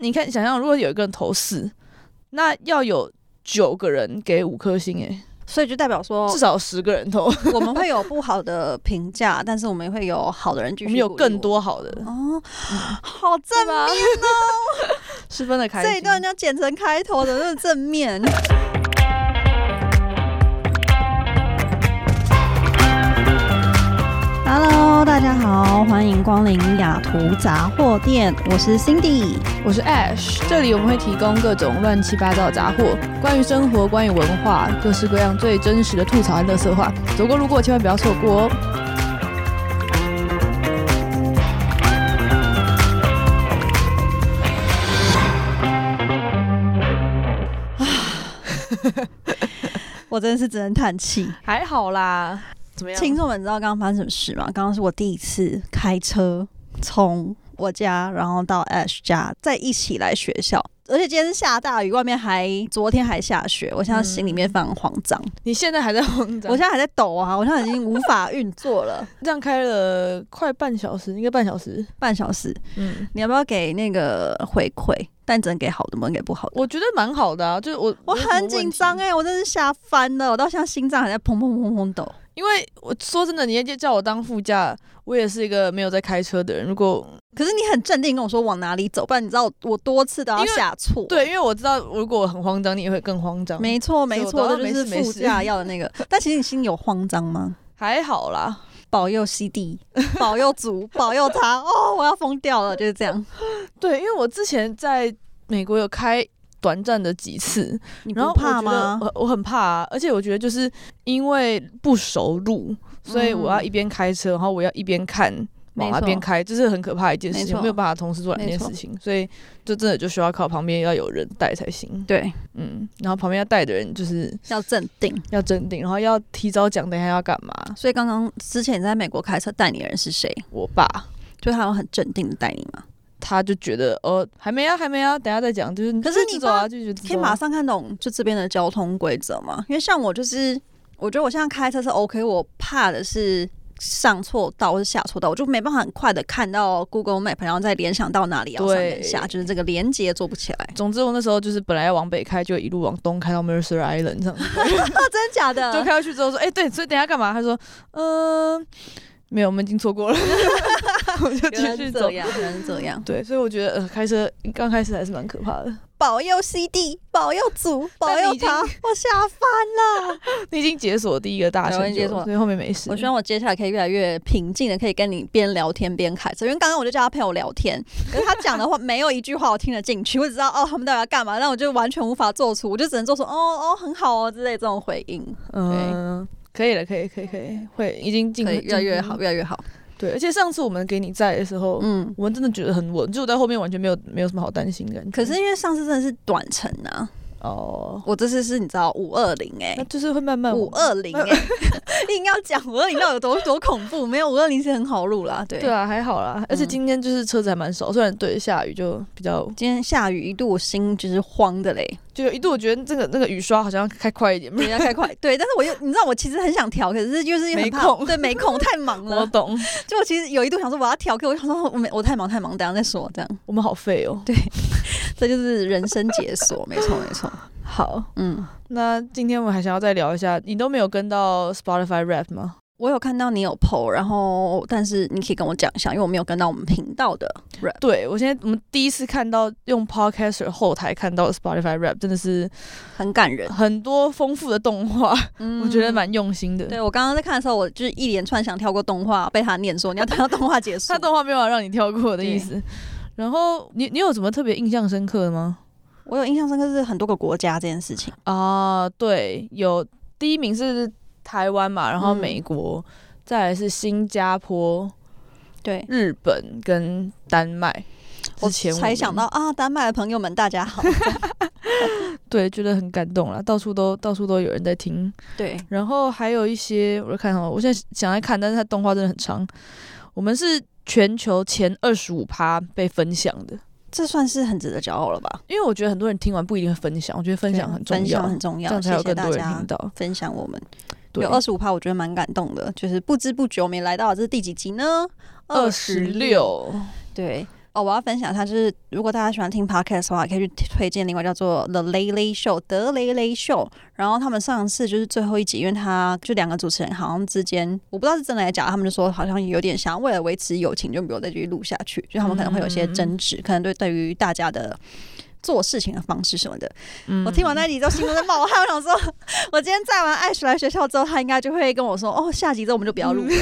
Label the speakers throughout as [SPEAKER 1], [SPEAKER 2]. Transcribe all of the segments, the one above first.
[SPEAKER 1] 你看，想象如果有一个人投四，那要有九个人给五颗星，诶，
[SPEAKER 2] 所以就代表说
[SPEAKER 1] 至，少十个人投，
[SPEAKER 2] 我们会有不好的评价，但是我们也会有好的人继续。
[SPEAKER 1] 我们有更。多好的，
[SPEAKER 2] 哦，好正面哦，
[SPEAKER 1] 十分的开心。
[SPEAKER 2] 这一段要剪成开头的，那正面。Hello，大家好，欢迎光临雅图杂货店，我是 Cindy。
[SPEAKER 1] 我是 Ash，这里我们会提供各种乱七八糟的杂货，关于生活，关于文化，各式各样最真实的吐槽和乐色话。走过路过千万不要错过哦。
[SPEAKER 2] 我真的是只能叹气。
[SPEAKER 1] 还好啦，怎么样？
[SPEAKER 2] 听众们知道刚刚发生什么事吗？刚刚是我第一次开车从我家，然后到 Ash 家，再一起来学校。而且今天是下大雨，外面还昨天还下雪，我现在心里面非常慌张，
[SPEAKER 1] 你现在还在慌张？
[SPEAKER 2] 我现在还在抖啊，我现在已经无法运作了。
[SPEAKER 1] 这样开了快半小时，应该半小时。
[SPEAKER 2] 半小时，
[SPEAKER 1] 嗯，
[SPEAKER 2] 你要不要给那个回馈？但只能给好的，不能给不好的。
[SPEAKER 1] 我觉得蛮好的啊，就是我
[SPEAKER 2] 我很紧张
[SPEAKER 1] 哎，
[SPEAKER 2] 哎，我真是吓翻了，我到现在心脏还在砰砰砰砰抖。
[SPEAKER 1] 因为我说真的，你也叫我当副驾，我也是一个没有在开车的人。如果
[SPEAKER 2] 可是你很镇定跟我说往哪里走，不然你知道我多次都要下错。
[SPEAKER 1] 对，因为我知道如果我很慌张，你也会更慌张。
[SPEAKER 2] 没错，没错，就是副驾要的那个。但其实你心里有慌张吗？
[SPEAKER 1] 还好啦，
[SPEAKER 2] 保佑 CD，保佑主，保佑他。哦，我要疯掉了，就是这样。
[SPEAKER 1] 对，因为我之前在美国有开短暂的几次，
[SPEAKER 2] 你不怕吗？
[SPEAKER 1] 我我我很怕、啊，而且我觉得就是因为不熟路，所以我要一边开车，然后我要一边看。往那边开，这是很可怕的一件事情，
[SPEAKER 2] 没
[SPEAKER 1] 有办法同时做两件事情，所以就真的就需要靠旁边要有人带才行。
[SPEAKER 2] 对，
[SPEAKER 1] 嗯，然后旁边要带的人就是
[SPEAKER 2] 要镇定。
[SPEAKER 1] 要镇定，然后要提早讲等一下要干嘛。
[SPEAKER 2] 所以刚刚之前你在美国开车带你的人是谁？
[SPEAKER 1] 我爸
[SPEAKER 2] 就他有很镇定的带你吗？
[SPEAKER 1] 他就觉得哦还没啊还没啊，等下再讲，就是
[SPEAKER 2] 可是你
[SPEAKER 1] 走啊，就觉得
[SPEAKER 2] 可以马上看懂就这边的交通规则嘛？因为像我就是，我觉得我现在开车是 OK，我怕的是上错道或是下错道，我就没办法很快的看到 Google Map，然后再联想到哪里要上
[SPEAKER 1] 对
[SPEAKER 2] 跟下，就是这个连接做不起来。
[SPEAKER 1] 总之，我那时候就是本来要往北开，就一路往东开到 Mercer Island 这样子，
[SPEAKER 2] 啊，真的假的？
[SPEAKER 1] 就开过去之后说，哎、对，所以等下干嘛？他说，嗯、没有，我们已经错过了，我就继续走。
[SPEAKER 2] 样，原来是这样。
[SPEAKER 1] 对，所以我觉得呃，开车刚开始还是蛮可怕的。
[SPEAKER 2] 保佑 CD，保佑主，保佑他，我吓翻了。
[SPEAKER 1] 你已经解锁第一个大成就了，
[SPEAKER 2] 经解锁
[SPEAKER 1] 所以后面没事。
[SPEAKER 2] 我希望我接下来可以越来越平静的，可以跟你边聊天边开车。因为刚刚我就叫他陪我聊天，可是他讲的话没有一句话我听得进去，我只知道哦他们到底要干嘛，那我就完全无法做出，我就只能做出哦哦很好哦之类这种回应。
[SPEAKER 1] 嗯，可以了，可以，可以，可以，会已经进
[SPEAKER 2] 越来越好，越来越好。
[SPEAKER 1] 对，而且上次我们给你在的时候，
[SPEAKER 2] 嗯，
[SPEAKER 1] 我们真的觉得很稳，就我在后面完全没有没有什么好担心的感觉。
[SPEAKER 2] 可是因为上次真的是短程啊，
[SPEAKER 1] 哦，
[SPEAKER 2] 我这次是你知道五二零哎
[SPEAKER 1] 那。就是会慢慢
[SPEAKER 2] 五二零哎，硬要讲五二零到底有多多恐怖？没有五二零是很好录啦，对。
[SPEAKER 1] 对啊，还好啦。而且今天就是车子还蛮少，虽然对下雨就比较，
[SPEAKER 2] 今天下雨，一度我心就是慌的嘞，
[SPEAKER 1] 就有一度我觉得这个那个雨刷好像要开快一点，
[SPEAKER 2] 对，要开快。对，但是我又你知道，我其实很想调，可是就是很怕
[SPEAKER 1] 没空
[SPEAKER 2] 对，没空，太忙了 我。
[SPEAKER 1] 懂，
[SPEAKER 2] 就我其实有一度想说我要调，可我想说我没我太忙太忙，等下再说。这样，
[SPEAKER 1] 我们好废哦。
[SPEAKER 2] 对 这就是人生解锁，没错没错。
[SPEAKER 1] 好，
[SPEAKER 2] 嗯，
[SPEAKER 1] 那今天我们还想要再聊一下，你都没有跟到 Spotify Rap 吗？
[SPEAKER 2] 我有看到你有 PO，然后但是你可以跟我讲一下，因为我没有跟到我们频道的 rap。
[SPEAKER 1] 对我现在我们第一次看到用 Podcaster 后台看到 Spotify Rap，真的是
[SPEAKER 2] 很感人，
[SPEAKER 1] 很多丰富的动画，
[SPEAKER 2] 嗯
[SPEAKER 1] 我觉得。蛮用心的。
[SPEAKER 2] 对我刚刚在看的时候，我就是一连串想跳过动画，被他念说你要等到动画结束。
[SPEAKER 1] 他动画没有让你跳过的意思。然后你你有什么特别印象深刻的吗？
[SPEAKER 2] 我有印象深刻是很多个国家这件事情。
[SPEAKER 1] 啊，对，有第一名是台湾嘛，然后
[SPEAKER 2] 嗯
[SPEAKER 1] 美国，再来是新加坡、
[SPEAKER 2] 对，
[SPEAKER 1] 日本跟丹麦。
[SPEAKER 2] 我
[SPEAKER 1] 之前
[SPEAKER 2] 才想到啊，丹麦的朋友们大家好。
[SPEAKER 1] 对，觉得很感动啦，到处都到处都有人在听。
[SPEAKER 2] 对，
[SPEAKER 1] 然后还有一些，我就看哦，我现在想来看，但是它动画真的很长。我们是全球前二十五趴被分享的，
[SPEAKER 2] 这算是很值得骄傲了吧？
[SPEAKER 1] 因为我觉得很多人听完不一定会分享，我觉得分享很重要
[SPEAKER 2] 分
[SPEAKER 1] 要，
[SPEAKER 2] 享很重要，
[SPEAKER 1] 这样才有更多人听到。
[SPEAKER 2] 分享我们
[SPEAKER 1] 对，
[SPEAKER 2] 有二十五趴，我觉得蛮感动的。就是不知不觉我们也来到了这是第几集呢？
[SPEAKER 1] 二十六，
[SPEAKER 2] 对。哦，我要分享一下，就是如果大家喜欢听 podcast 的话，可以去推荐另外叫做 The Lay Lay Show 德雷雷秀。然后他们上次就是最后一集，因为他就两个主持人好像之间，我不知道是真的还是假的，他们就说好像有点想为了维持友情，就没有再继续录下去，就他们可能会有一些争执，可能对对于大家的。做事情的方式什么的，我听完那集之后，心都在冒汗。我想说，我今天载完艾雪来学校之后，他应该就会跟我说：“哦，下集之后我们就不要录了。”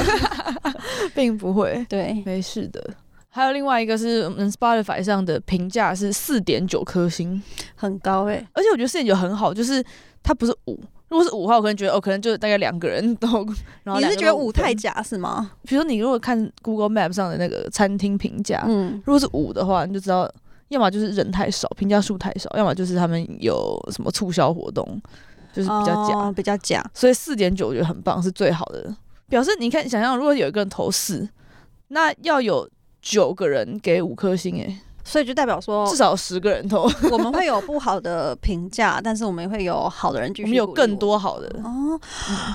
[SPEAKER 1] 并不会，
[SPEAKER 2] 对，
[SPEAKER 1] 没事的。还有另外一个是，我们，Spotify 上的评价是四点九颗星，
[SPEAKER 2] 很高哎。
[SPEAKER 1] 而且我觉得四点九很好，就是它不是五。如果是五的话，我可能觉得哦，可能就大概两个人都。然后
[SPEAKER 2] 你是觉得五太假是吗？
[SPEAKER 1] 比如说你如果看 Google Map 上的那个餐厅评价，嗯，如果是五的话，你就知道。要么就是人太少，评价数太少；要么就是他们有什么促销活动，就是比较假，
[SPEAKER 2] 比较假。
[SPEAKER 1] 所以四点九我觉得很棒，是最好的。表示你看，想象如果有一个人投四，那要有九个人给五颗星，诶。
[SPEAKER 2] 所以就代表说
[SPEAKER 1] 至少十个人头。
[SPEAKER 2] 我们会有不好的评价，但是我们也会有好的人继续。
[SPEAKER 1] 我们有更多好的
[SPEAKER 2] 哦，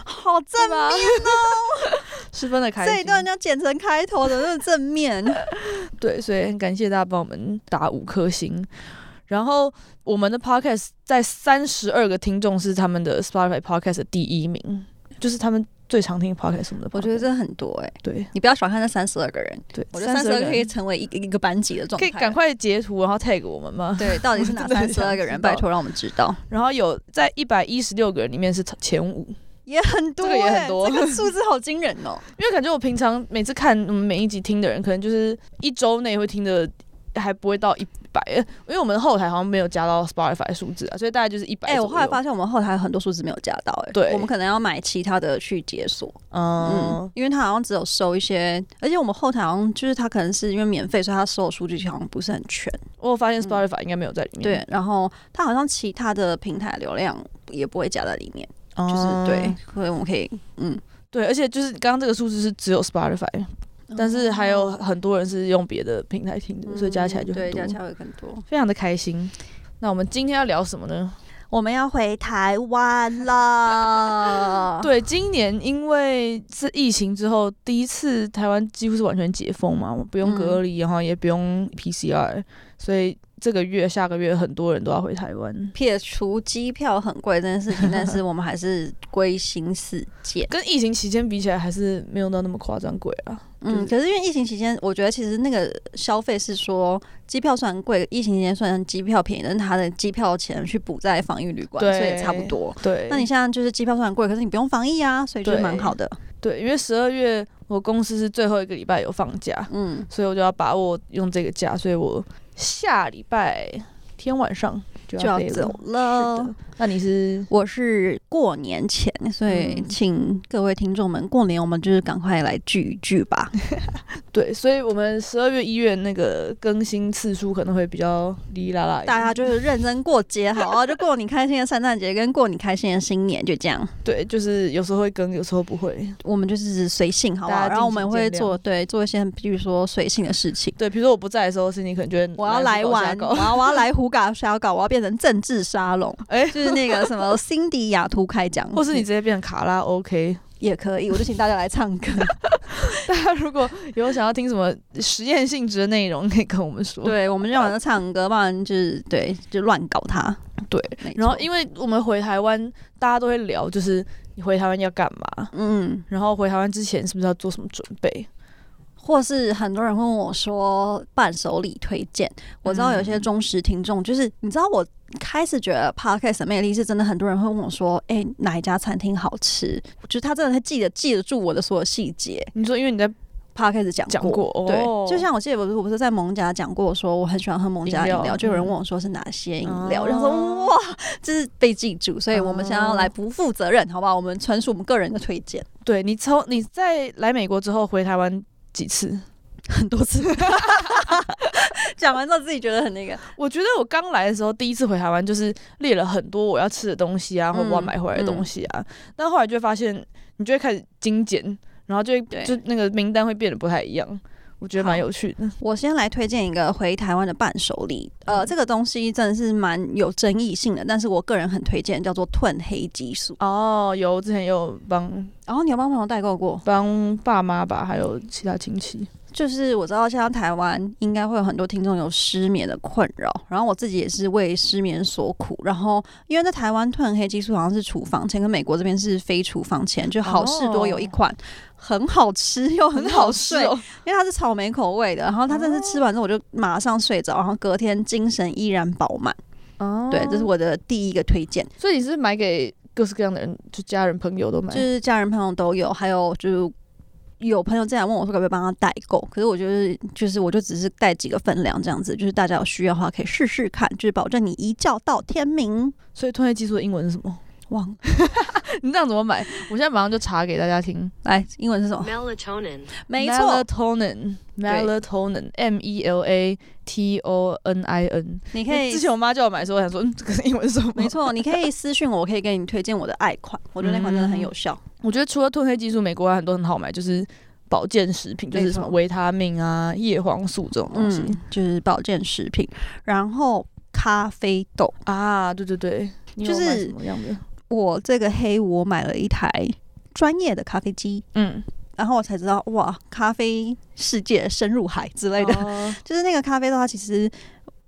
[SPEAKER 2] 好正面哦。
[SPEAKER 1] 十分的开心，
[SPEAKER 2] 这一段要剪成开头的，那正面。
[SPEAKER 1] 对，所以很感谢大家帮我们打五颗星。然后我们的 podcast 在三十二个听众是他们的 Spotify podcast 的第一名，就是他们最常听 podcast 什么的。
[SPEAKER 2] 我觉得真的很多哎，
[SPEAKER 1] 对
[SPEAKER 2] 你不要小看那三十二个人，
[SPEAKER 1] 对
[SPEAKER 2] 我觉得三十二个可以成为一个一个班级的状
[SPEAKER 1] 态。可以赶快截图，然后 tag 我们吗？
[SPEAKER 2] 对，到底是 哪三十二个人？拜托让我们知道。
[SPEAKER 1] 然后有在一百一十六个人里面是前五。
[SPEAKER 2] 也很多，
[SPEAKER 1] 这个也很多，
[SPEAKER 2] 这个数字好惊人哦。
[SPEAKER 1] 因为感觉我平常每次看我们每一集听的人，可能就是一周内会听的还不会到一百，因为我们后台好像没有加到 Spotify 数字啊，所以大概就是一百。
[SPEAKER 2] 哎，我后来发现我们后台很多数字没有加到，哎，
[SPEAKER 1] 对，
[SPEAKER 2] 我们可能要买其他的去解锁，嗯，因为它好像只有收一些，而且我们后台好像就是它可能是因为免费，所以它收的数据好像不是很全。
[SPEAKER 1] 我发现 Spotify 应该没有在里面，
[SPEAKER 2] 对，然后它好像其他的平台流量也不会加在里面。就是对，所以我们可以，嗯，
[SPEAKER 1] 对，而且就是刚刚这个数字是只有 Spotify，但是还有很多人是用别的平台听的，所以加起来就
[SPEAKER 2] 对，加起来会更多，
[SPEAKER 1] 非常的开心。那我们今天要聊什么呢？
[SPEAKER 2] 我们要回台湾了。
[SPEAKER 1] 对，今年因为是疫情之后第一次台湾几乎是完全解封嘛，不用隔离，然后也不用 PCR，所以。这个月、下个月，很多人都要回台湾。
[SPEAKER 2] 撇除机票很贵这件事情，但是我们还是归心似箭。
[SPEAKER 1] 跟疫情期间比起来，还是没有到那么夸张贵啊。
[SPEAKER 2] 嗯，可是因为疫情期间，我觉得其实那个消费是说，机票虽然贵，疫情期间虽然机票便宜，但是他的机票钱去补在防疫旅馆，所以也差不多。
[SPEAKER 1] 对，
[SPEAKER 2] 那你现在就是机票虽然贵，可是你不用防疫啊，所以就蛮好的。
[SPEAKER 1] 对，因为十二月我公司是最后一个礼拜有放假，嗯，所以我就要把握用这个假，所以我。下礼拜天晚上。就要
[SPEAKER 2] 走了。
[SPEAKER 1] 那你是？
[SPEAKER 2] 我是过年前，所以请各位听众们，过年我们就是赶快来聚一聚吧。
[SPEAKER 1] 对，所以我们十二月、一月那个更新次数可能会比较哩啦啦。
[SPEAKER 2] 大家就是认真过节，好啊，就过你开心的圣诞节，跟过你开心的新年，就这样。
[SPEAKER 1] 对，就是有时候会更，有时候不会。
[SPEAKER 2] 我们就是随性，好吧？然后我们会做对做一些，比如说随性的事情。
[SPEAKER 1] 对，比如说我不在的时候，是你可能觉得
[SPEAKER 2] 我要来玩，我要我要来胡搞瞎搞，我要变成。政治沙龙，哎，就是那个什么 辛迪雅图开讲，
[SPEAKER 1] 或是你直接变成卡拉 OK
[SPEAKER 2] 也可以，我就请大家来唱歌。
[SPEAKER 1] 大家如果有想要听什么实验性质的内容，可以跟我们说。
[SPEAKER 2] 对，我们就晚上唱歌，不然就是对，就乱搞他。
[SPEAKER 1] 对，然后因为我们回台湾，大家都会聊，就是你回台湾要干嘛？嗯，然后回台湾之前是不是要做什么准备？
[SPEAKER 2] 或是很多人会问我说伴手礼推荐，我知道有些忠实听众，就是你知道我开始觉得 podcast 魅力是真的，很多人会问我说，哎，哪一家餐厅好吃？我觉得他真的会记得记得住我的所有细节。
[SPEAKER 1] 你说因为你在
[SPEAKER 2] podcast 讲
[SPEAKER 1] 讲过，
[SPEAKER 2] 对，就像我记得我我不是在蒙家讲过，说我很喜欢喝蒙家饮料，就有人问我说是哪些饮料，然后说哇，这是被记住，所以我们想要来不负责任，好不好？我们纯属我们个人的推荐。
[SPEAKER 1] 对你从你在来美国之后回台湾。几次，
[SPEAKER 2] 很多次。讲完之后自己觉得很那个。
[SPEAKER 1] 我觉得我刚来的时候，第一次回台湾，就是列了很多我要吃的东西啊，或我要买回来的东西啊。但后来就会发现，你就会开始精简，然后就就那个名单会变得不太一样。我觉得蛮有趣的。
[SPEAKER 2] 我先来推荐一个回台湾的伴手礼，呃，这个东西真的是蛮有争议性的，但是我个人很推荐，叫做褪黑激素。
[SPEAKER 1] 哦，有之前有帮，
[SPEAKER 2] 然后你有帮朋友代购过，
[SPEAKER 1] 帮爸妈吧，还有其他亲戚。
[SPEAKER 2] 就是我知道现在台湾应该会有很多听众有失眠的困扰，然后我自己也是为失眠所苦。然后因为在台湾褪黑激素好像是处方前，跟美国这边是非处方前，就好事多有一款很好吃又很好睡，
[SPEAKER 1] 哦
[SPEAKER 2] 因为它是草莓口味的。然后它真的是吃完之后我就马上睡着，然后隔天精神依然饱满。
[SPEAKER 1] 哦
[SPEAKER 2] 对，这是我的第一个推荐，
[SPEAKER 1] 所以你是买给各式各样的人，就家人朋友都买，
[SPEAKER 2] 就是家人朋友都有，还有就是。有朋友这样问我说可不可以帮他代购，可是我觉得就是我就只是带几个分量这样子，就是大家有需要的话可以试试看，就是保证你一觉到天明。
[SPEAKER 1] 所以通业技术的英文是什么？
[SPEAKER 2] 忘了
[SPEAKER 1] 你这样怎么买？我现在马上就查给大家听。
[SPEAKER 2] 来，英文是什么
[SPEAKER 3] ？melatonin,
[SPEAKER 2] 没错
[SPEAKER 1] ，，melatonin，melatonin，M E L A T O N I N。
[SPEAKER 2] 你可以
[SPEAKER 1] 之前我妈叫我买的时候，我想说，嗯，这个英文是什么？
[SPEAKER 2] 没。错，你可以私信我，我可以给你推荐我的爱款，我觉得那款真的很有效。
[SPEAKER 1] 我觉得除了褪黑激素，美国还有很多很好买，就是保健食品，就是什么维他命啊、叶黄素这种东西、
[SPEAKER 2] 嗯，就是保健食品，然后咖啡豆。
[SPEAKER 1] 啊。对对对，
[SPEAKER 2] 就是
[SPEAKER 1] 什么样的？
[SPEAKER 2] 我这个黑我买了一台专业的咖啡机，
[SPEAKER 1] 嗯，
[SPEAKER 2] 然后我才知道哇，咖啡世界深入海之类的。
[SPEAKER 1] 哦
[SPEAKER 2] 就是那个咖啡豆，它其实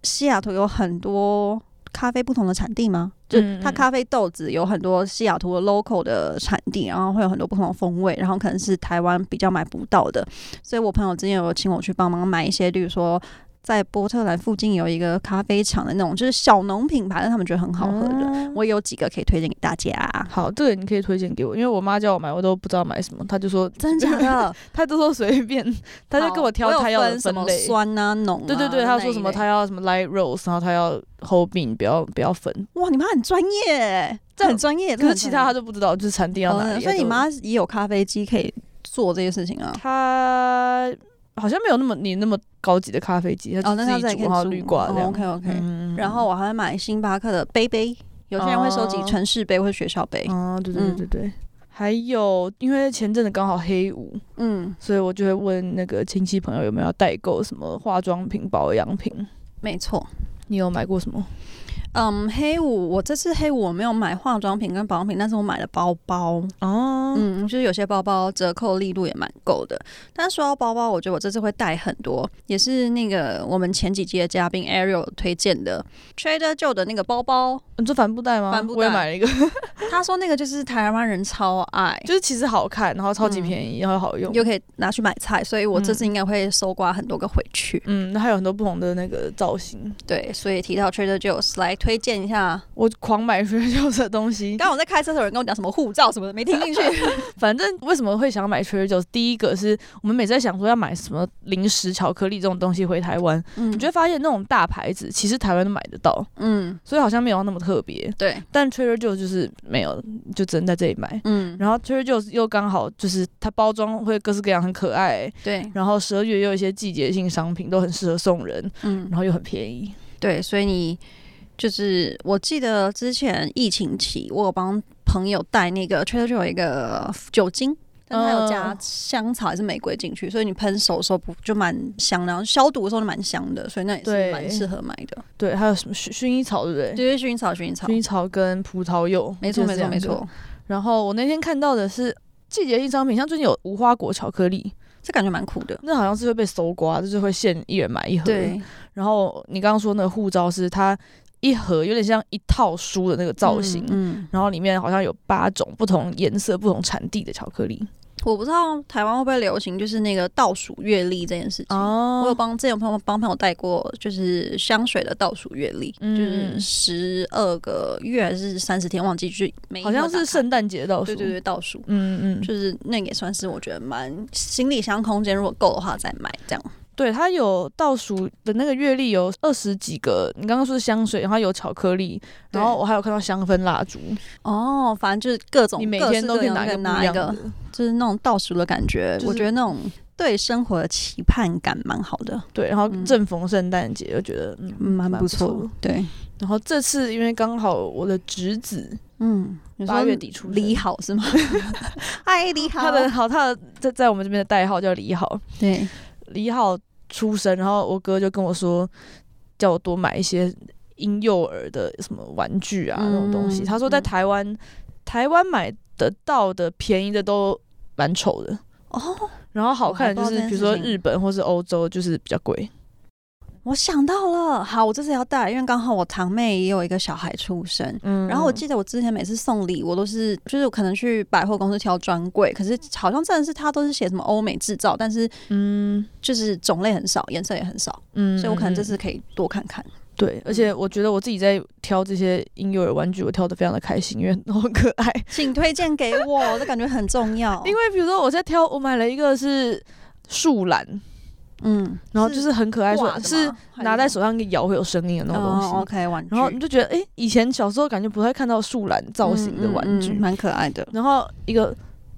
[SPEAKER 2] 西雅图有很多咖啡不同的产地吗？就它咖啡豆子有很多西雅图的 local 的产地，然后会有很多不同的风味，然后可能是台湾比较买不到的。所以我朋友之前有请我去帮忙买一些，例如说。在波特兰附近有一个咖啡厂的那种，就是小农品牌，但他们觉得很好喝的。
[SPEAKER 1] 嗯
[SPEAKER 2] 我有几个可以推荐给大家。
[SPEAKER 1] 好，这个你可以推荐给我，因为我妈叫我买，我都不知道买什么，她就说
[SPEAKER 2] 真假的？
[SPEAKER 1] 她都说随便，她就跟我挑
[SPEAKER 2] 好
[SPEAKER 1] 她要的
[SPEAKER 2] 有分什么
[SPEAKER 1] 类。
[SPEAKER 2] 酸啊、浓啊。
[SPEAKER 1] 对对对，她说什么她要什么 light roast，然后她要 whole bean，不要不要粉。
[SPEAKER 2] 哇，你妈很专业，这很专业。
[SPEAKER 1] 可是其他她就不知道，就是产地要哪里。
[SPEAKER 2] 哦所以你妈也有咖啡机可以做这些事情啊？
[SPEAKER 1] 她好像没有那么你那么高级的咖啡机，它
[SPEAKER 2] 哦，那
[SPEAKER 1] 就自己煮，
[SPEAKER 2] 她自己可以
[SPEAKER 1] 然后滤挂这样。
[SPEAKER 2] OK OK。
[SPEAKER 1] 嗯
[SPEAKER 2] 然后我还会买星巴克的杯杯，有些人会收集
[SPEAKER 1] 哦
[SPEAKER 2] 城市杯或者学校杯。
[SPEAKER 1] 哦，对对对
[SPEAKER 2] 嗯
[SPEAKER 1] 对对。还有，因为前阵子刚好黑五，
[SPEAKER 2] 嗯，
[SPEAKER 1] 所以我就会问那个亲戚朋友有没有要代购什么化妆品、保养品。
[SPEAKER 2] 没错。
[SPEAKER 1] 你有买过什么？
[SPEAKER 2] 嗯，黑五，我这次黑五我没有买化妆品跟保养品，但是我买了包包。
[SPEAKER 1] 哦，
[SPEAKER 2] 嗯，就是有些包包折扣力度也蛮够的。但说到包包，我觉得我这次会带很多，也是那个我们前几集的嘉宾 Ariel 推荐的 Trader Joe 的那个包包。
[SPEAKER 1] 你做帆布袋吗？
[SPEAKER 2] 帆布袋
[SPEAKER 1] 我也买了一个，
[SPEAKER 2] 他说那个就是台湾人超爱，
[SPEAKER 1] 就是其实好看，然后超级便宜，然后好用。
[SPEAKER 2] 又可以拿去买菜，所以我这次应该会搜刮很多个回去。
[SPEAKER 1] 嗯，那还有很多不同的那个造型，
[SPEAKER 2] 对，所以提到 Trader Joe's 来推荐一下。
[SPEAKER 1] 我狂买 Trader Joe's 的东西。
[SPEAKER 2] 刚刚我在开车的时候，有人跟我讲什么护照什么的，没听进去。
[SPEAKER 1] 反正为什么会想买 Trader Joe's？第一个是我们每次在想说要买什么零食、巧克力这种东西回台湾，
[SPEAKER 2] 嗯
[SPEAKER 1] 你就会发现那种大牌子其实台湾都买得到，
[SPEAKER 2] 嗯，
[SPEAKER 1] 所以好像没有那么特别。
[SPEAKER 2] 对，
[SPEAKER 1] 但 Trader Joe's 就是没有，就只能在这里买。
[SPEAKER 2] 嗯，
[SPEAKER 1] 然后 Trader Joe's 又刚好就是它包装会各式各样，很可爱。
[SPEAKER 2] 对，
[SPEAKER 1] 然后十二月又有一些季节性商品，都很适合送人，
[SPEAKER 2] 嗯
[SPEAKER 1] 然，后又很便宜。
[SPEAKER 2] 对，所以你就是我记得之前疫情期，我有帮朋友带那个 Trader Joe 有一个酒精。但它有加
[SPEAKER 1] 嗯
[SPEAKER 2] 香草还是玫瑰进去，所以你喷手的时候不就蛮香的，然后消毒的时候就蛮香的，所以那也是蛮适合买的。
[SPEAKER 1] 对，还有什么薰薰衣草，对不对？
[SPEAKER 2] 对，薰衣草，薰衣草
[SPEAKER 1] 薰，衣草跟葡萄柚，
[SPEAKER 2] 没错，没错，没错。，
[SPEAKER 1] 然后我那天看到的是季节性商品，像最近有无花果巧克力，
[SPEAKER 2] 这感觉蛮酷的。
[SPEAKER 1] 那好像是会被搜刮，就是会限一人买一盒。
[SPEAKER 2] 对，
[SPEAKER 1] 然后你刚刚说那个护照是它一盒有点像一套书的那个造型，
[SPEAKER 2] 嗯，
[SPEAKER 1] 然后里面好像有八种不同颜色、不同产地的巧克力。
[SPEAKER 2] 我不知道台湾会不会流行，就是那个倒数月历这件事情。
[SPEAKER 1] 哦
[SPEAKER 2] 我有帮之前有朋友帮朋友带过，就是香水的倒数月历，
[SPEAKER 1] 嗯
[SPEAKER 2] 就是十二个月还是三十天，忘记，就每
[SPEAKER 1] 好像是圣诞节倒数。
[SPEAKER 2] 对对对倒数，
[SPEAKER 1] 嗯嗯，
[SPEAKER 2] 就是那也算是我觉得蛮行李箱空间，如果够的话再买这样。
[SPEAKER 1] 对，它有倒数的那个月历有二十几个，你刚刚说是香水，然后有巧克力，然后我还有看到香氛蜡烛，
[SPEAKER 2] 哦，反正就是各种
[SPEAKER 1] 你每天都可以拿一个
[SPEAKER 2] 拿一个，。就是那种倒数的感觉，
[SPEAKER 1] 就是
[SPEAKER 2] 我觉得那种对生活的期盼感蛮好的，
[SPEAKER 1] 对，然后
[SPEAKER 2] 嗯
[SPEAKER 1] 正逢圣诞节，我觉得嗯
[SPEAKER 2] 蛮不
[SPEAKER 1] 不错的。。
[SPEAKER 2] 对，
[SPEAKER 1] 然后这次因为刚好我的侄子
[SPEAKER 2] 嗯，
[SPEAKER 1] 八月底出生
[SPEAKER 2] 李好是吗？嗨，李好，
[SPEAKER 1] 他的好，他的在在我们这边的代号叫李好，
[SPEAKER 2] 对，
[SPEAKER 1] 李好出生，然后我哥就跟我说，叫我多买一些婴幼儿的什么玩具啊、
[SPEAKER 2] 嗯
[SPEAKER 1] 那种东西。他说在
[SPEAKER 2] 嗯
[SPEAKER 1] 台湾，台湾买得到的便宜的都蛮丑的，
[SPEAKER 2] 哦，
[SPEAKER 1] 然后好看的就是比如说日本或是欧洲，就是比较贵。
[SPEAKER 2] 我想到了，好，我这次要带，因为刚好我堂妹也有一个小孩出生。
[SPEAKER 1] 嗯
[SPEAKER 2] 然后我记得我之前每次送礼，我都是就是可能去百货公司挑专柜，可是好像真的是它都是写什么欧美制造，但是
[SPEAKER 1] 嗯
[SPEAKER 2] 就是种类很少，颜色也很少，
[SPEAKER 1] 嗯，
[SPEAKER 2] 所以我可能这
[SPEAKER 1] 嗯
[SPEAKER 2] 次可以多看看。
[SPEAKER 1] 对，而且我觉得我自己在挑这些婴幼儿玩具，我挑的非常的开心，因为都很可爱。
[SPEAKER 2] 请推荐给我，这感觉很重要。
[SPEAKER 1] 因为比如说我在挑，我买了一个是树懒，
[SPEAKER 2] 嗯，
[SPEAKER 1] 然后就是很可爱，说是拿在手上一摇会有声音的那种东西。
[SPEAKER 2] 哦、OK 玩具，
[SPEAKER 1] 然后你就觉得，哎、以前小时候感觉不太看到树懒造型的玩具，
[SPEAKER 2] 嗯嗯嗯蛮、可爱的。
[SPEAKER 1] 然后一个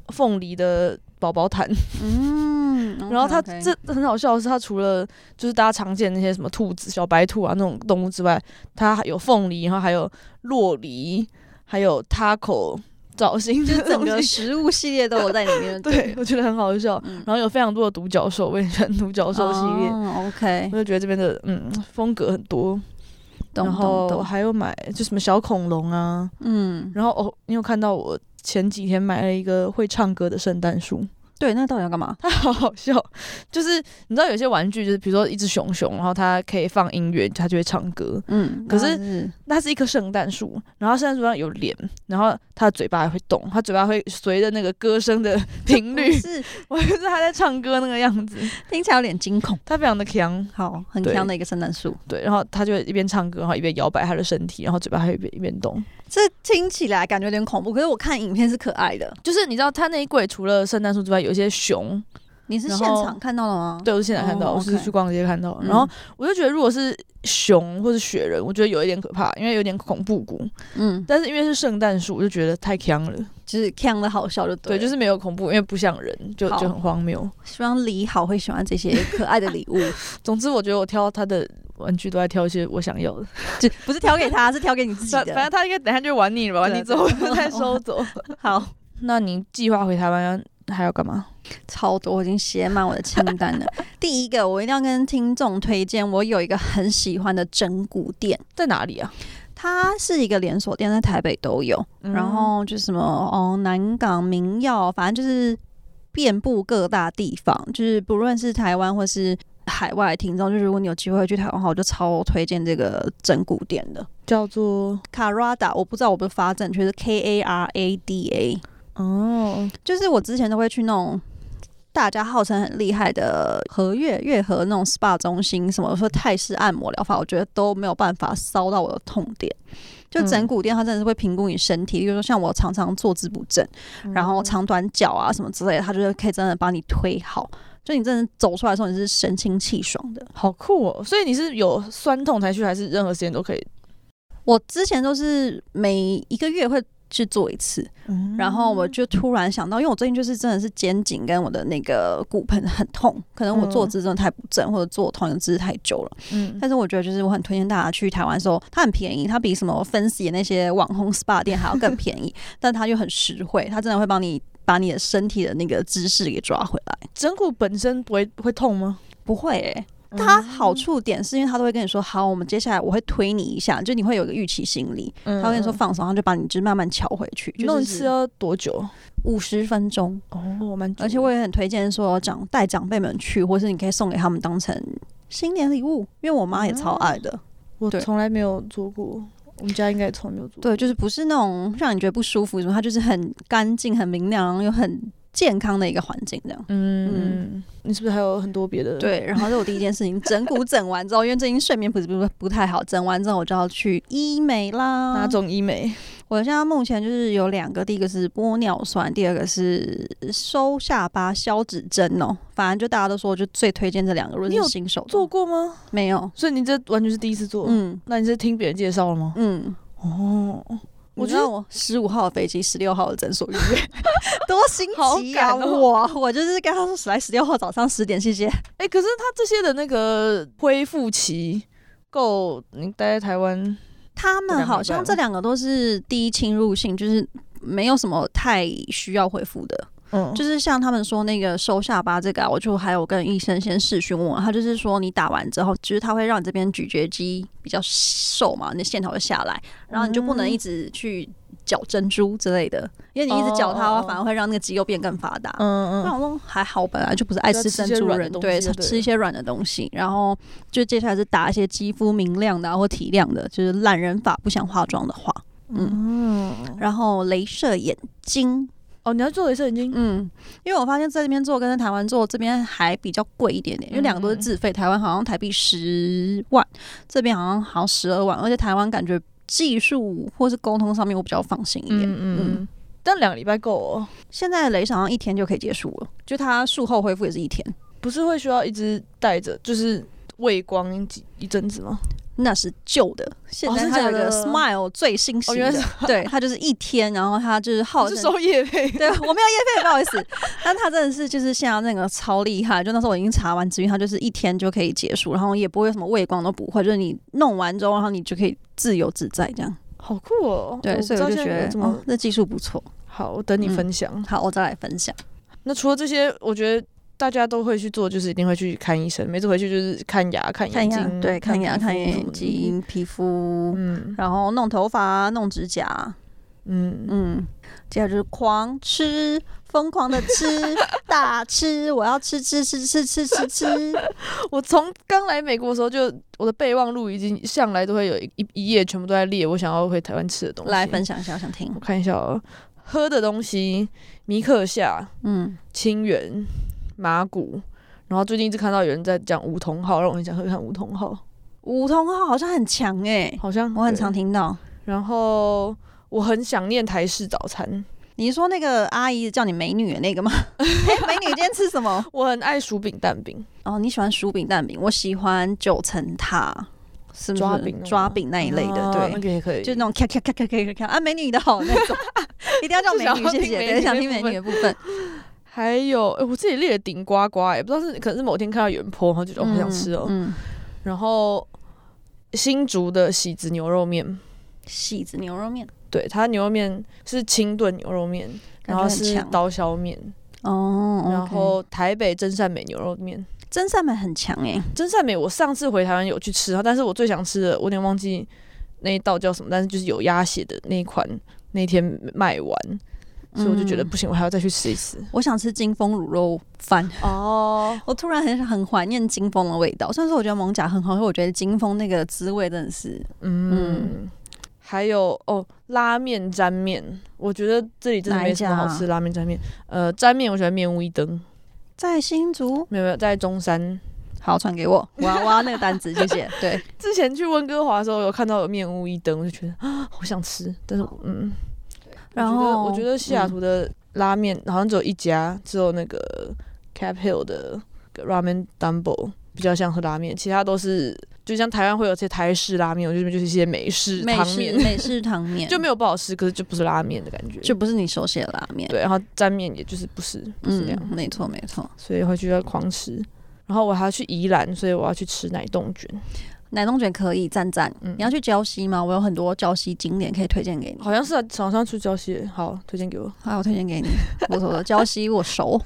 [SPEAKER 1] 凤梨的宝宝毯，
[SPEAKER 2] 嗯，
[SPEAKER 1] 然后它这很好笑的是，它除了就是大家常见那些什么兔子、小白兔啊那种动物之外，它还有凤梨，然后还有洛梨，还有 taco 造型，
[SPEAKER 2] 就是 整个食物系列都有在里面。
[SPEAKER 1] 对，我觉得很好笑。
[SPEAKER 2] 嗯
[SPEAKER 1] 然后有非常多的独角兽，我也喜欢独角兽系列。
[SPEAKER 2] 哦、OK，
[SPEAKER 1] 我就觉得这边的嗯风格很多，
[SPEAKER 2] 懂
[SPEAKER 1] 然后
[SPEAKER 2] 懂懂。
[SPEAKER 1] 还有买就什么小恐龙啊，
[SPEAKER 2] 嗯，
[SPEAKER 1] 然后哦，你有看到我前几天买了一个会唱歌的圣诞树，
[SPEAKER 2] 对，那到底要干嘛？
[SPEAKER 1] 它 好好笑，就是你知道有些玩具就是比如说一只熊熊，然后它可以放音乐，它就会唱歌。
[SPEAKER 2] 嗯，
[SPEAKER 1] 可是那它是一棵圣诞树，然后圣诞树上有脸，然后它的嘴巴还会动，它嘴巴会随着那个歌声的 频率，
[SPEAKER 2] 是
[SPEAKER 1] 我就是它在唱歌那个样子，
[SPEAKER 2] 听起来有点惊恐。
[SPEAKER 1] 它非常的强，
[SPEAKER 2] 好，很强的一个圣诞树，
[SPEAKER 1] 对，然后它就一边唱歌，然后一边摇摆它的身体，然后嘴巴还会一边一边动。
[SPEAKER 2] 这听起来感觉有点恐怖。可是我看影片是可爱的。
[SPEAKER 1] 就是你知道，它那一柜除了圣诞树之外，有一些熊，
[SPEAKER 2] 你是现场看到的吗？
[SPEAKER 1] 对，我是现场看到，
[SPEAKER 2] 哦
[SPEAKER 1] 我是去逛街看到然后我就觉得，如果是熊或是雪人，我觉得有一点可怕，因为有点恐怖谷。
[SPEAKER 2] 嗯，
[SPEAKER 1] 但是因为是圣诞树，我就觉得太强了。
[SPEAKER 2] 就是看的好笑就
[SPEAKER 1] 对，
[SPEAKER 2] 对，
[SPEAKER 1] 就是是没有恐怖，因为不像人，就就很荒谬。
[SPEAKER 2] 希望李好会喜欢这些可爱的礼物，
[SPEAKER 1] 总之，我觉得我挑他的玩具都在挑一些我想要的。
[SPEAKER 2] 就不是挑给他，是挑给你自己
[SPEAKER 1] 的反正。他应该等一下就玩腻了吧，玩
[SPEAKER 2] 对
[SPEAKER 1] 腻之后
[SPEAKER 2] 对
[SPEAKER 1] 再收走。
[SPEAKER 2] 好，
[SPEAKER 1] 那你计划回台湾要还要干嘛？
[SPEAKER 2] 超多，我已经写满我的清单了。第一个，我一定要跟听众推荐，我有一个很喜欢的整骨店，
[SPEAKER 1] 在哪里啊？
[SPEAKER 2] 它是一个连锁店，在台北都有。
[SPEAKER 1] 嗯
[SPEAKER 2] 然后就什么哦，南港民耀，反正就是遍布各大地方，就是不论是台湾或是海外的听众，就如果你有机会去台湾的话，我就超推荐这个整骨店的。
[SPEAKER 1] 叫做
[SPEAKER 2] Karada，我不知道我不是发正确，是 K A R A D A，
[SPEAKER 1] 哦，
[SPEAKER 2] 就是我之前都会去那种。大家号称很厉害的和悦悦和那种 SPA 中心，什么说泰式按摩疗法，我觉得都没有办法骚到我的痛点。就整骨店，它真的是会评估你身体，比如说像我常常坐姿不正，然后长短脚啊什么之类的，它就是可以真的帮你推好。就你真的走出来的时候，你是神清气爽的。
[SPEAKER 1] 好酷哦！所以你是有酸痛才去，还是任何时间都可以？
[SPEAKER 2] 我之前都是每一个月会去做一次，嗯然后我就突然想到，因为我最近就是真的是肩颈跟我的那个骨盆很痛，可能我坐姿真的太不正，或者坐同一个姿势太久了。
[SPEAKER 1] 嗯，
[SPEAKER 2] 但是我觉得就是我很推荐大家去台湾的时候，它很便宜，它比什么分析的那些网红 SPA 店还要更便宜，但它又很实惠，它真的会帮你把你的身体的那个姿势给抓回来。
[SPEAKER 1] 整骨本身不会会痛吗？
[SPEAKER 2] 不会诶、它好处点是因为它都会跟你说，好，我们接下来我会推你一下，就你会有一个预期心理，
[SPEAKER 1] 嗯
[SPEAKER 2] 他会跟你说放松，他就把你就慢慢敲回去，就是
[SPEAKER 1] 弄一次要多久？
[SPEAKER 2] 五十分钟。
[SPEAKER 1] 哦，蛮久的，
[SPEAKER 2] 而且我也很推荐说长带长辈们去，或是你可以送给他们当成新年礼物，因为我妈也超爱的。
[SPEAKER 1] 我从来没有做过，我们家应该也从来没有做过。
[SPEAKER 2] 对，就是不是那种让你觉得不舒服什么，它就是很干净、很明亮，然后又很健康的一个环境这样。
[SPEAKER 1] 嗯，你是不是还有很多别的？，
[SPEAKER 2] 对，然后这是我第一件事情，整骨整完之后，因为最近睡眠不是不不太好，整完之后我就要去医美啦。
[SPEAKER 1] 哪？种医美？
[SPEAKER 2] 我现在目前就是有两个，第一个是玻尿酸，第二个是收下巴消脂针哦。反正就大家都说，我就最推荐这两个。如果
[SPEAKER 1] 你
[SPEAKER 2] 新手
[SPEAKER 1] 做过吗？
[SPEAKER 2] 没有？
[SPEAKER 1] 所以你这完全是第一次做。
[SPEAKER 2] 嗯
[SPEAKER 1] 那你是听别人介绍了吗？
[SPEAKER 2] 嗯，
[SPEAKER 1] 哦，我
[SPEAKER 2] 我
[SPEAKER 1] 觉得
[SPEAKER 2] 知道我十五号的飞机，十六号的诊所预约，多心
[SPEAKER 1] 好
[SPEAKER 2] 急啊！我我就是跟他说来十六号早上十点，谢谢。
[SPEAKER 1] 哎、可是他这些的那个恢复期够你待在台湾，
[SPEAKER 2] 他们好像这两个都是低侵入性，就是没有什么太需要回复的。
[SPEAKER 1] 嗯，
[SPEAKER 2] 就是像他们说那个收下巴这个、啊，我就还有跟医生先试询问，他就是说你打完之后，就是他会让你这边咀嚼肌比较瘦嘛，你的线条会下来，然后你就不能一直去搅珍珠之类的，因为你一直搅它反而会让那个肌肉变更发达。
[SPEAKER 1] 嗯嗯。
[SPEAKER 2] 那我说还好，本来就不是爱吃珍珠
[SPEAKER 1] 的东西就对
[SPEAKER 2] 吃一些软的东西，然后就接下来是打一些肌肤明亮的、啊、或提亮的，就是懒人法，不想化妆的话，嗯，
[SPEAKER 1] 嗯，
[SPEAKER 2] 然后镭射眼睛，
[SPEAKER 1] 哦，你要做镭射眼睛？
[SPEAKER 2] 嗯，因为我发现在这边做跟在台湾做这边还比较贵一点点，因为两个都是自费，台湾好像台币十万，这边好像好像十二万，而且台湾感觉技术或是沟通上面我比较放心一点，
[SPEAKER 1] 嗯。但两个礼拜够哦，
[SPEAKER 2] 现在雷神好像一天就可以结束了，就他术后恢复也是一天。
[SPEAKER 1] 不是会需要一直带着，就是畏光一一阵子吗？
[SPEAKER 2] 那是旧的，现在
[SPEAKER 1] 是
[SPEAKER 2] 它有个 Smile 最新型的，对，它就是一天，然后它就是号称。
[SPEAKER 1] 是收业费，
[SPEAKER 2] 对我没有业费，不好意思，但它真的是就是现在那个超厉害，就那时候我已经查完资源，它就是一天就可以结束，然后也不会有什么畏光都不会，就是你弄完之后，然后你就可以自由自在这样。
[SPEAKER 1] 好酷哦！
[SPEAKER 2] 对，所以我就觉得哦，这技术不错。
[SPEAKER 1] 好，我等你分享。
[SPEAKER 2] 好，我再来分享。
[SPEAKER 1] 那除了这些，我觉得大家都会去做，就是一定会去看医生，每次回去就是看牙、看眼睛，
[SPEAKER 2] 对，看牙、看眼，睛、皮肤，
[SPEAKER 1] 嗯
[SPEAKER 2] 然后弄头发、弄指甲，
[SPEAKER 1] 嗯，
[SPEAKER 2] 嗯，接下来就是狂吃，疯狂的吃，大吃，我要吃吃吃吃吃吃吃。
[SPEAKER 1] 我从刚来美国的时候就，我的备忘录已经向来都会有一一一页全部都在列我想要回台湾吃的东西。
[SPEAKER 2] 来分享一下，我想听
[SPEAKER 1] 我。看一下哦，喝的东西，米克夏、
[SPEAKER 2] 嗯，
[SPEAKER 1] 清源、麻古，然后最近一直看到有人在讲梧桐号，让我很想喝看梧桐号，
[SPEAKER 2] 梧桐号好像很强哎、
[SPEAKER 1] 好像
[SPEAKER 2] 我很常听到。
[SPEAKER 1] 然后我很想念台式早餐，
[SPEAKER 2] 你是说那个阿姨叫你美女的那个吗？哎、美女今天吃什么？
[SPEAKER 1] 我很爱薯饼蛋饼，
[SPEAKER 2] 哦，你喜欢薯饼蛋饼，我喜欢九层塔，是不是
[SPEAKER 1] 抓饼
[SPEAKER 2] 抓饼那一类的？
[SPEAKER 1] 哦
[SPEAKER 2] 对，
[SPEAKER 1] 那个也可以，
[SPEAKER 2] 就那种咔咔咔咔咔咔咔啊，美女的好那种，一定要叫美女，谢谢。对，想听美女的部分。
[SPEAKER 1] 还有，哎、我自己列了顶呱呱，也不知道是可能是某天看到有人 po，然后就觉得、哦好想吃哦。
[SPEAKER 2] 嗯，
[SPEAKER 1] 然后新竹的喜子牛肉面，
[SPEAKER 2] 喜子牛肉面。
[SPEAKER 1] 对，它牛肉面是清炖牛肉面，然后是刀削面，
[SPEAKER 2] 哦，
[SPEAKER 1] 然后台北真善美牛肉面。
[SPEAKER 2] 真善美很强哎，
[SPEAKER 1] 真善美，我上次回台湾有去吃，但是我最想吃的，我有点忘记那一道叫什么，但是就是有鸭血的那一款，那天卖完，所以我就觉得
[SPEAKER 2] 嗯
[SPEAKER 1] 不行，我还要再去吃一次。
[SPEAKER 2] 我想吃金峰卤肉饭，
[SPEAKER 1] 哦，
[SPEAKER 2] 我突然很很怀念金峰的味道。虽然说我觉得蒙甲很好，可是我觉得金峰那个滋味真的是，
[SPEAKER 1] 嗯，还有哦，拉面沾面，我觉得这里真的没什么好吃拉面沾面。呃，沾面我喜欢面屋一灯，
[SPEAKER 2] 在新竹，
[SPEAKER 1] 没有没有，在中山。
[SPEAKER 2] 好传给我，我要我要那个单子，谢谢。对，
[SPEAKER 1] 之前去温哥华的时候有看到有面屋一灯，我就觉得啊，好想吃，但是我嗯，
[SPEAKER 2] 然后
[SPEAKER 1] 我觉得西雅图的拉面好像只有一家，只有那个 Cap Hill 的 Ramen Dumbo 比较像喝拉面，其他都是就像台湾会有些台式拉面，我觉得就是一些美式
[SPEAKER 2] 美式
[SPEAKER 1] 汤面，
[SPEAKER 2] 美式汤面
[SPEAKER 1] 就没有不好吃，可是就不是拉面的感觉，
[SPEAKER 2] 就不是你熟悉的拉面。
[SPEAKER 1] 对，然后沾面也就是不是不是那样，
[SPEAKER 2] 嗯，没错没错。
[SPEAKER 1] 所以回去要狂吃。然后我还要去宜兰，所以我要去吃奶冻卷，
[SPEAKER 2] 奶冻卷可以赞赞。
[SPEAKER 1] 嗯
[SPEAKER 2] 你要去礁溪吗？我有很多礁溪景点可以推荐给你。
[SPEAKER 1] 好像是啊，早上去礁溪，好推荐给我。
[SPEAKER 2] 好，我推荐给你。我说的礁溪我熟，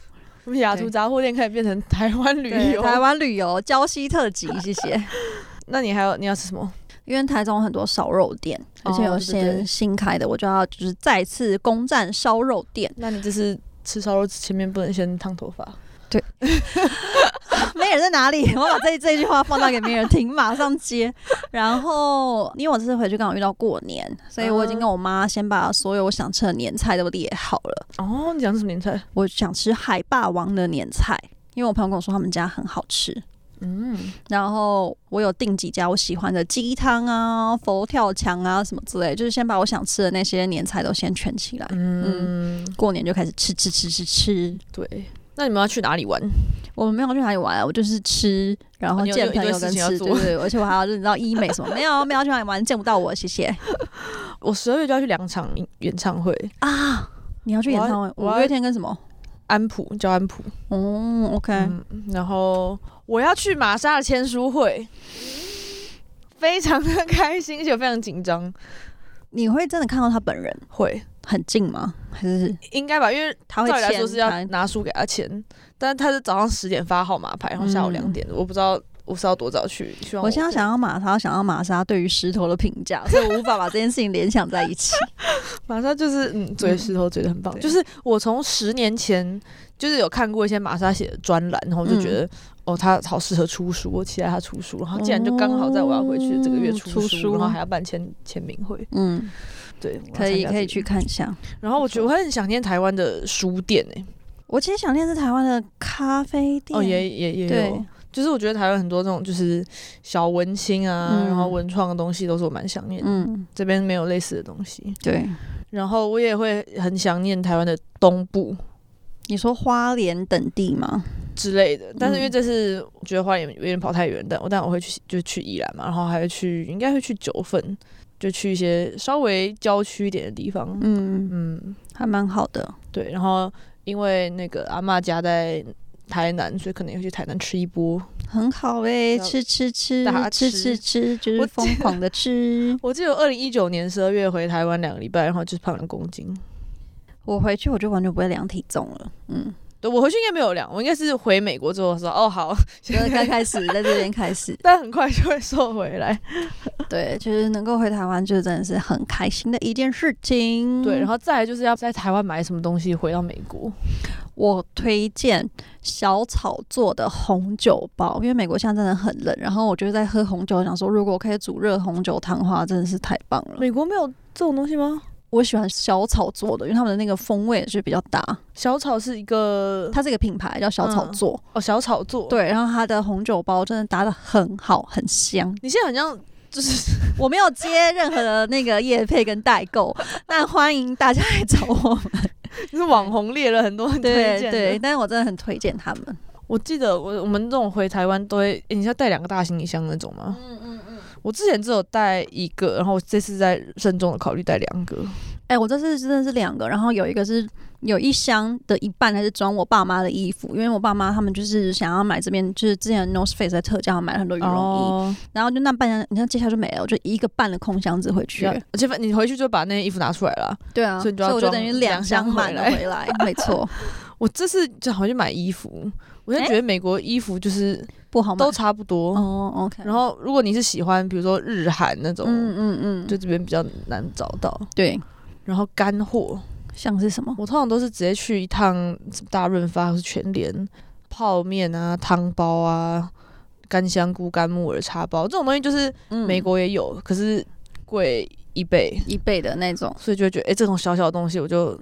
[SPEAKER 1] 我 们雅图杂货店可以变成台湾旅游，
[SPEAKER 2] 台湾旅游礁溪特辑，谢谢。
[SPEAKER 1] 那你还有你要吃什么？
[SPEAKER 2] 因为台中有很多烧肉店，而且有些新开的，我就要就是再次攻占烧肉店。
[SPEAKER 1] 那你这是吃烧肉前面不能先烫头发？
[SPEAKER 2] 没人在哪里？我把这这句话放到给没人听，马上接。然后，因为我这次回去刚好遇到过年，所以我已经跟我妈先把所有我想吃的年菜都列好了。
[SPEAKER 1] 哦，你想吃什么年菜？
[SPEAKER 2] 我想吃海霸王的年菜，因为我朋友跟我说他们家很好吃。
[SPEAKER 1] 嗯，
[SPEAKER 2] 然后我有订几家我喜欢的鸡汤啊、佛跳墙啊什么之类，就是先把我想吃的那些年菜都先圈起来。
[SPEAKER 1] 嗯，
[SPEAKER 2] 过年就开始吃吃吃吃吃。
[SPEAKER 1] 对。那你们要去哪里玩？
[SPEAKER 2] 我们没有去哪里玩啊，我就是吃，然后见朋友跟吃，对对，而且我还要认到医美什么，没有 没有去哪里玩，见不到我，谢谢。
[SPEAKER 1] 我十二月就要去两场演唱会，
[SPEAKER 2] 啊。你要去演唱会，五月天跟什么？
[SPEAKER 1] 安普叫安普，
[SPEAKER 2] 哦，OK，
[SPEAKER 1] 嗯，然后我要去玛莎的签书会，非常的开心，而且非常紧张。
[SPEAKER 2] 你会真的看到他本人？
[SPEAKER 1] 会
[SPEAKER 2] 很近吗？还是
[SPEAKER 1] 应该吧，因为
[SPEAKER 2] 他会
[SPEAKER 1] 照理来说是要
[SPEAKER 2] 签
[SPEAKER 1] 拿书给他签，但是他是早上十点发号码牌，然后下午
[SPEAKER 2] 嗯
[SPEAKER 1] 两点，我不知道我是要多早去？希望
[SPEAKER 2] 我现在想要玛莎，想要玛莎对于石头的评价，所以我无法把这件事情联想在一起。
[SPEAKER 1] 玛莎就是嗯，嘴石头嘴的很棒。就是我从十年前就是有看过一些玛莎写的专栏，然后我就觉得哦，他好适合出书，我期待他出书。然后竟然就刚好在我要回去这个月出书，然后还要办签签名会。嗯，对，
[SPEAKER 2] 可以可以去看一下。
[SPEAKER 1] 然后我觉得我很想念台湾的书店诶。
[SPEAKER 2] 我其实想念是台湾的咖啡店
[SPEAKER 1] 哦，也也也有，就是我觉得台湾很多这种就是小文青啊，然后文创的东西都是我蛮想念的。嗯，这边没有类似的东西。
[SPEAKER 2] 对，
[SPEAKER 1] 然后我也会很想念台湾的东部，
[SPEAKER 2] 你说花莲等地吗
[SPEAKER 1] 之类的？但是因为这是我觉得花莲有点跑太远，但我但我会去就去宜兰嘛，然后还会去应该会去九份，就去一些稍微郊区一点的地方。嗯
[SPEAKER 2] 嗯，还蛮好的。
[SPEAKER 1] 对，然后。因为那个阿妈家在台南，所以可能要去台南吃一波，
[SPEAKER 2] 很好哎，吃吃吃，吃吃吃，就是疯狂的吃。
[SPEAKER 1] 我记得二零一九年十二月回台湾两个礼拜，然后就是胖两公斤。
[SPEAKER 2] 我回去我就完全不会量体重了，嗯。
[SPEAKER 1] 对，我回去应该没有量，我应该是回美国之后说，哦，好，
[SPEAKER 2] 现在刚开始在这边开始，
[SPEAKER 1] 但很快就会瘦回来。
[SPEAKER 2] 对，就是能够回台湾，就真的是很开心的一件事情。
[SPEAKER 1] 对，然后再来就是要在台湾买什么东西回到美国。
[SPEAKER 2] 我推荐小草做的红酒包，因为美国现在真的很冷，然后我觉得在喝红酒，想说如果我可以煮热红酒汤的话，真的是太棒了。
[SPEAKER 1] 美国没有这种东西吗？
[SPEAKER 2] 我喜欢小草做的，因为他们的那个风味是比较大。
[SPEAKER 1] 小草是一个，
[SPEAKER 2] 它是一个品牌叫小草做
[SPEAKER 1] 哦，小草做
[SPEAKER 2] 对，然后它的红酒包真的搭的很好，很香。
[SPEAKER 1] 你现在好像就是
[SPEAKER 2] 我没有接任何的那个业配跟代购，但欢迎大家来找我们。
[SPEAKER 1] 就是网红列了很多很推荐
[SPEAKER 2] 对，但是我真的很推荐他们。
[SPEAKER 1] 我记得我我们这种回台湾都会，你要带两个大行李箱那种吗？嗯。我之前只有带一个，然后这次在慎重的考虑带两个。
[SPEAKER 2] 哎，我这次真的是两个，然后有一个是有一箱的一半还是装我爸妈的衣服，因为我爸妈他们就是想要买这边，就是之前 North Face 在特价买了很多羽绒衣，然后就那半箱，你看接下来就没了，我就一个半的空箱子回去，而
[SPEAKER 1] 且你回去就把那件衣服拿出来了，
[SPEAKER 2] 对啊，
[SPEAKER 1] 所以
[SPEAKER 2] 我就等于两箱满了回来，没错。
[SPEAKER 1] 我这次就好像买衣服，我就觉得美国衣服就是。
[SPEAKER 2] 不好，
[SPEAKER 1] 都差不多。
[SPEAKER 2] 哦。OK，
[SPEAKER 1] 然后如果你是喜欢，比如说日韩那种，嗯嗯嗯，就这边比较难找到。
[SPEAKER 2] 对，
[SPEAKER 1] 然后干货。
[SPEAKER 2] 像是什么？
[SPEAKER 1] 我通常都是直接去一趟大润发或是全联，泡面啊、汤包啊、干香菇、干木耳茶包这种东西，就是美国也有，可是贵一倍。
[SPEAKER 2] 一倍的那种，
[SPEAKER 1] 所以就觉得哎，这种小小的东西我就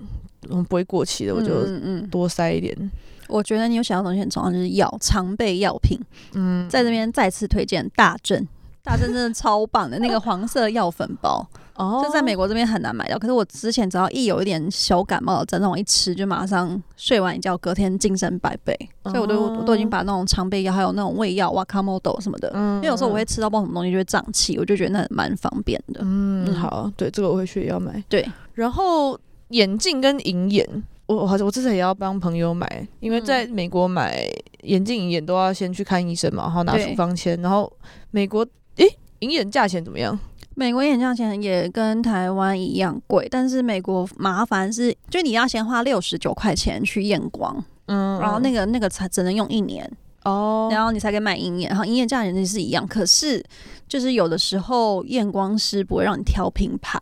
[SPEAKER 1] 不会过期的，我就多塞一点。
[SPEAKER 2] 我觉得你有想要东西很重要，就是药常备药品。嗯，在这边再次推荐大正，大正真的超棒的那个黄色药粉包哦，就在美国这边很难买到。可是我之前只要一有一点小感冒的症状，一吃就马上睡完一觉，隔天精神百倍。所以我都我都已经把那种常备药，还有那种胃药、哇卡莫豆什么的，嗯因为有时候我会吃到不知道什么东西就会胀气，我就觉得那蛮方便的。
[SPEAKER 1] 嗯，好，对这个我会去要买。
[SPEAKER 2] 对，
[SPEAKER 1] 然后眼镜跟银眼。我好像我之前也要帮朋友买，因为在美国买眼镜、银眼都要先去看医生嘛，然后拿处方签。然后美国诶，银眼价钱怎么样？
[SPEAKER 2] 美国眼价钱也跟台湾一样贵，但是美国麻烦是，就你要先花六十九块钱去验光，嗯，然后那个那个才只能用一年哦，然后你才可以买银眼，然后银眼价钱其实是一样，可是就是有的时候验光师不会让你挑品牌。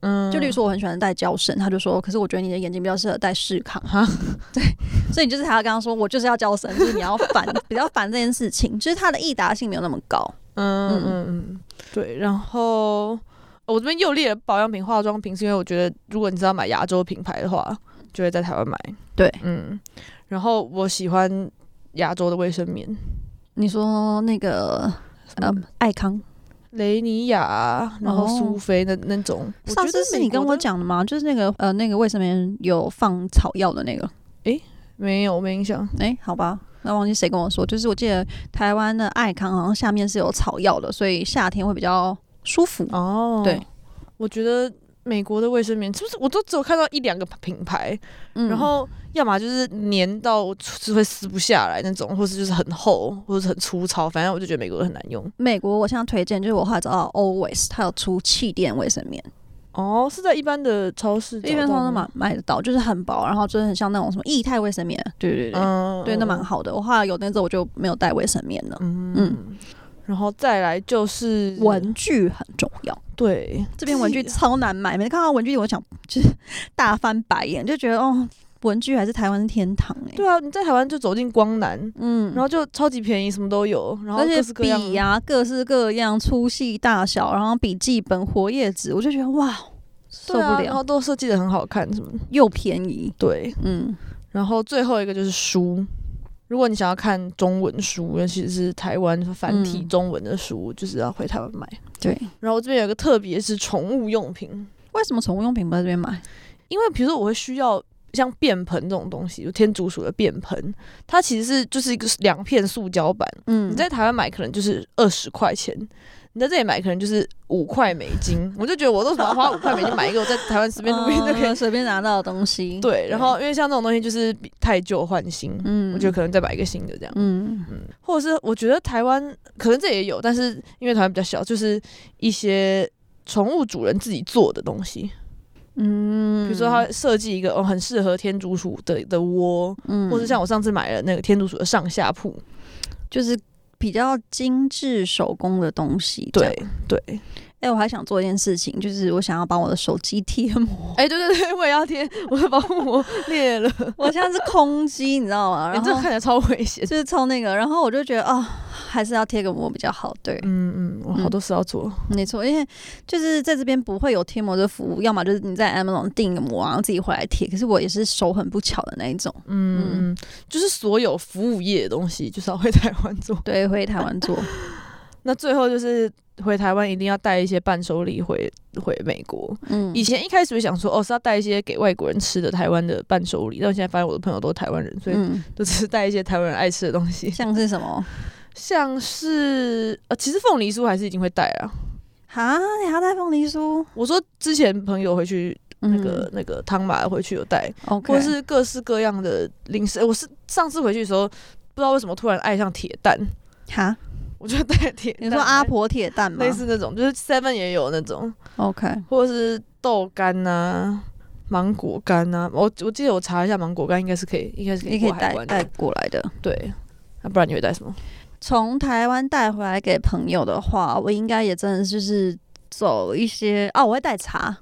[SPEAKER 2] 嗯，就例如说我很喜欢戴胶绳，他就说，可是我觉得你的眼睛比较适合戴视康哈，对，所以你就是还要跟他说，我就是要胶绳，就是你要烦比较烦这件事情，就是它的易达性没有那么高。嗯
[SPEAKER 1] 嗯嗯，对。然后我这边又列了保养品、化妆品，是因为我觉得如果你知道买亚洲品牌的话，就会在台湾买。
[SPEAKER 2] 对，
[SPEAKER 1] 嗯。然后我喜欢亚洲的卫生棉，
[SPEAKER 2] 你说那个呃爱康。
[SPEAKER 1] 雷尼亚，然后苏菲的那种，
[SPEAKER 2] 上次是你跟我讲的吗？就是那个呃，那个卫生棉有放草药的那个？
[SPEAKER 1] 诶，没有，没印象。
[SPEAKER 2] 诶，好吧，那忘记谁跟我说。就是我记得台湾的爱康好像下面是有草药的，所以夏天会比较舒服。哦，对，
[SPEAKER 1] 我觉得。美国的卫生棉是不是我都只有看到一两个品牌，嗯然后要么就是粘到是会撕不下来那种，或是就是很厚，或者是很粗糙，反正我就觉得美国很难用。
[SPEAKER 2] 美国我现在推荐就是我后来找到 Always，它有出气垫卫生棉，
[SPEAKER 1] 哦，是在一般的超市，
[SPEAKER 2] 一般超市买买得到，就是很薄，然后真的很像那种什么液态卫生棉，对对对，嗯，对，那蛮好的。我后来有那之后我就没有带卫生棉了，嗯嗯。
[SPEAKER 1] 然后再来就是
[SPEAKER 2] 文具很重要，
[SPEAKER 1] 对，
[SPEAKER 2] 这边文具超难买，每次看到文具我想就是 大翻白眼，就觉得哦，文具还是台湾的天堂哎。
[SPEAKER 1] 对啊，你在台湾就走进光南，嗯，然后就超级便宜，什么都有，然后各式各样
[SPEAKER 2] 笔呀，各式各样粗细大小，然后笔记本、活页纸，我就觉得哇，受不了，
[SPEAKER 1] 然后都设计的很好看，什么
[SPEAKER 2] 又便宜，
[SPEAKER 1] 对，嗯，然后最后一个就是书。如果你想要看中文书，尤其是台湾繁体中文的书，就是要回台湾买。
[SPEAKER 2] 对，
[SPEAKER 1] 然后这边有个特别是宠物用品，
[SPEAKER 2] 为什么宠物用品不在这边买？
[SPEAKER 1] 因为比如说我会需要像便盆这种东西，就天竺鼠的便盆，它其实是就是一个两片塑胶板，嗯，你在台湾买可能就是二十块钱。你在这里买可能就是五块美金，我就觉得我都想要花五块美金买一个我在台湾随便路边就可以
[SPEAKER 2] 随便拿到的东西。
[SPEAKER 1] 对，然后因为像这种东西就是太旧换新，嗯，我觉得可能再买一个新的这样，嗯嗯，或者是我觉得台湾可能这也有，但是因为台湾比较小，就是一些宠物主人自己做的东西，嗯，比如说他设计一个哦很适合天竺鼠的的窝，嗯，或者像我上次买了那个天竺鼠的上下铺，
[SPEAKER 2] 就是。比较精致手工的东西，
[SPEAKER 1] 对对。
[SPEAKER 2] 哎，我还想做一件事情，就是我想要把我的手机贴膜。
[SPEAKER 1] 哎，对对对，我也要贴，我的保护膜裂了。
[SPEAKER 2] 我现在是空机，你知道吗？
[SPEAKER 1] 然后看起来超危险，
[SPEAKER 2] 就是超那个。然后我就觉得，哦，还是要贴个膜比较好。对，
[SPEAKER 1] 嗯嗯，我好多事要做。
[SPEAKER 2] 没错，因为就是在这边不会有贴膜的服务，要么就是你在 Amazon 订个膜，然后自己回来贴。可是我也是手很不巧的那一种。嗯
[SPEAKER 1] 嗯，就是所有服务业的东西，就是要回台湾做。
[SPEAKER 2] 对，回台湾做。
[SPEAKER 1] 那最后就是回台湾一定要带一些伴手礼回回美国。嗯，以前一开始就想说，哦，是要带一些给外国人吃的台湾的伴手礼。但现在发现我的朋友都是台湾人，所以都只是带一些台湾人爱吃的东西。
[SPEAKER 2] 像是什么？
[SPEAKER 1] 像是呃，其实凤梨酥还是一定会带啊。
[SPEAKER 2] 哈，你还带凤梨酥？
[SPEAKER 1] 我说之前朋友回去那个那个汤马回去有带，或者是各式各样的零食。我是上次回去的时候，不知道为什么突然爱上铁蛋。
[SPEAKER 2] 哈。
[SPEAKER 1] 我就带铁，
[SPEAKER 2] 你说阿婆铁蛋吗？
[SPEAKER 1] 类似那种，就是 Seven 也有那种
[SPEAKER 2] ，OK，
[SPEAKER 1] 或者是豆干呐、芒果干呐。我我记得我查一下，芒果干应该是可以，应该是可以带
[SPEAKER 2] 带过来的。
[SPEAKER 1] 对，那不然你会带什么？
[SPEAKER 2] 从台湾带回来给朋友的话，我应该也真的就是走一些哦，我会带茶。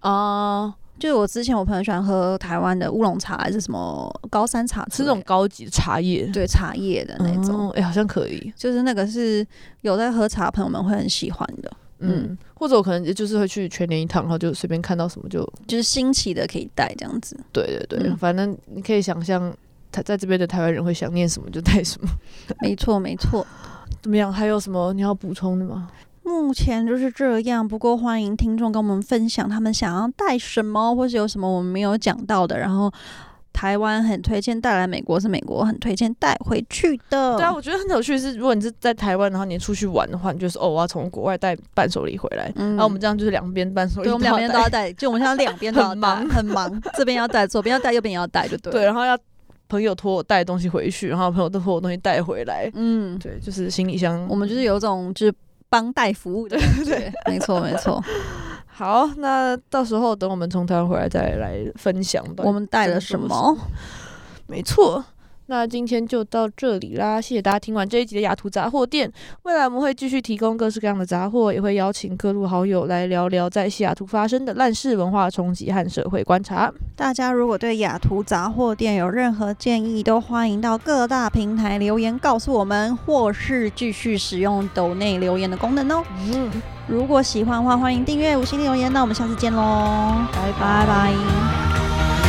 [SPEAKER 2] 啊。就是我之前我朋友喜欢喝台湾的乌龙茶还是什么高山茶，
[SPEAKER 1] 是那种高级的茶叶，
[SPEAKER 2] 对茶叶的那种，
[SPEAKER 1] 哎，好像可以。
[SPEAKER 2] 就是那个是有在喝茶朋友们会很喜欢的，
[SPEAKER 1] 嗯，或者我可能就是会去全年一趟，然后就随便看到什么就
[SPEAKER 2] 就是新奇的可以带这样子。
[SPEAKER 1] 对对对，反正你可以想象他在这边的台湾人会想念什么就带什么。
[SPEAKER 2] 没错没错，
[SPEAKER 1] 怎么样？还有什么你要补充的吗？
[SPEAKER 2] 目前就是这样，不过欢迎听众跟我们分享他们想要带什么，或是有什么我们没有讲到的。然后台湾很推荐带来美国，是美国很推荐带回去的。
[SPEAKER 1] 对啊，我觉得很有趣是，如果你是在台湾，然后你出去玩的话，你就是哦，我要从国外带伴手礼回来。嗯然后我们这样就是两边伴手礼，
[SPEAKER 2] 我们两边都要带，就我们现在两边都要带，很忙，这边要带，左边要带，右边也要带，就对。
[SPEAKER 1] 对，然后要朋友托我带东西回去，然后朋友都托我东西带回来。嗯，对，就是行李箱，
[SPEAKER 2] 我们就是有种就是。帮带服务的，对，没错没错。
[SPEAKER 1] 好，那到时候等我们从台湾回来再来分享
[SPEAKER 2] 我们带了什么。
[SPEAKER 1] 没错。那今天就到这里啦，谢谢大家听完这一集的雅图杂货店。未来我们会继续提供各式各样的杂货，也会邀请各路好友来聊聊在西雅图发生的烂事、文化冲击和社会观察。
[SPEAKER 2] 大家如果对雅图杂货店有任何建议，都欢迎到各大平台留言告诉我们，或是继续使用抖内留言的功能哦。嗯，如果喜欢的话，欢迎订阅、五星留言。那我们下次见喽，
[SPEAKER 1] 拜
[SPEAKER 2] 拜拜。